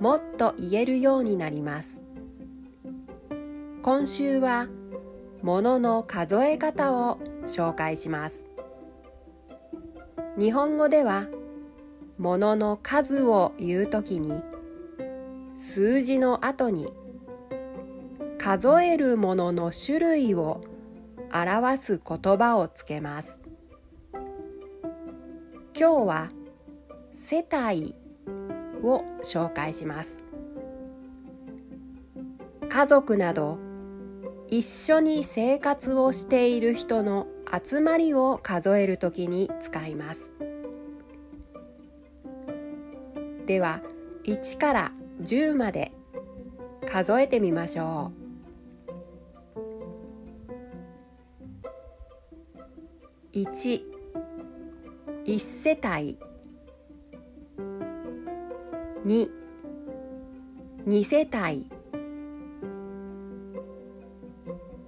もっと言えるようになります。今週はものの数え方を紹介します。日本語ではものの数を言うときに数字の後に数えるものの種類を表す言葉をつけます。今日は世帯を紹介します。家族など一緒に生活をしている人の集まりを数えるときに使います。では1から10まで数えてみましょう。1 1世帯2 2世帯。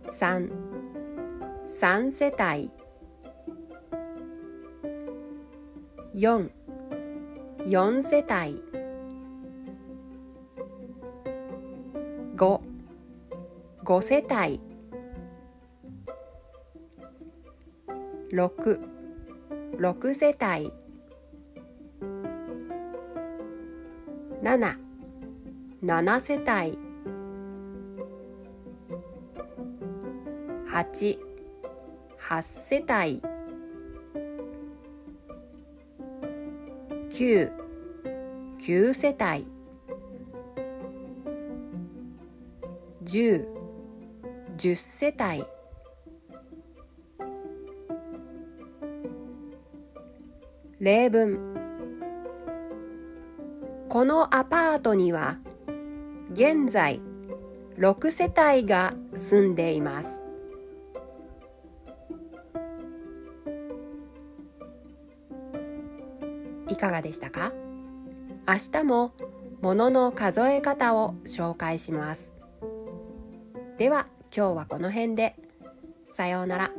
3 3世帯。4 4世帯。5 5世帯。6 6世帯。7 7世帯。8 8世帯。9 9世帯。10 10世帯。例文。このアパートには現在6世帯が住んでいます。いかがでしたか？明日もものの数え方を紹介します。では今日はこの辺で。さようなら。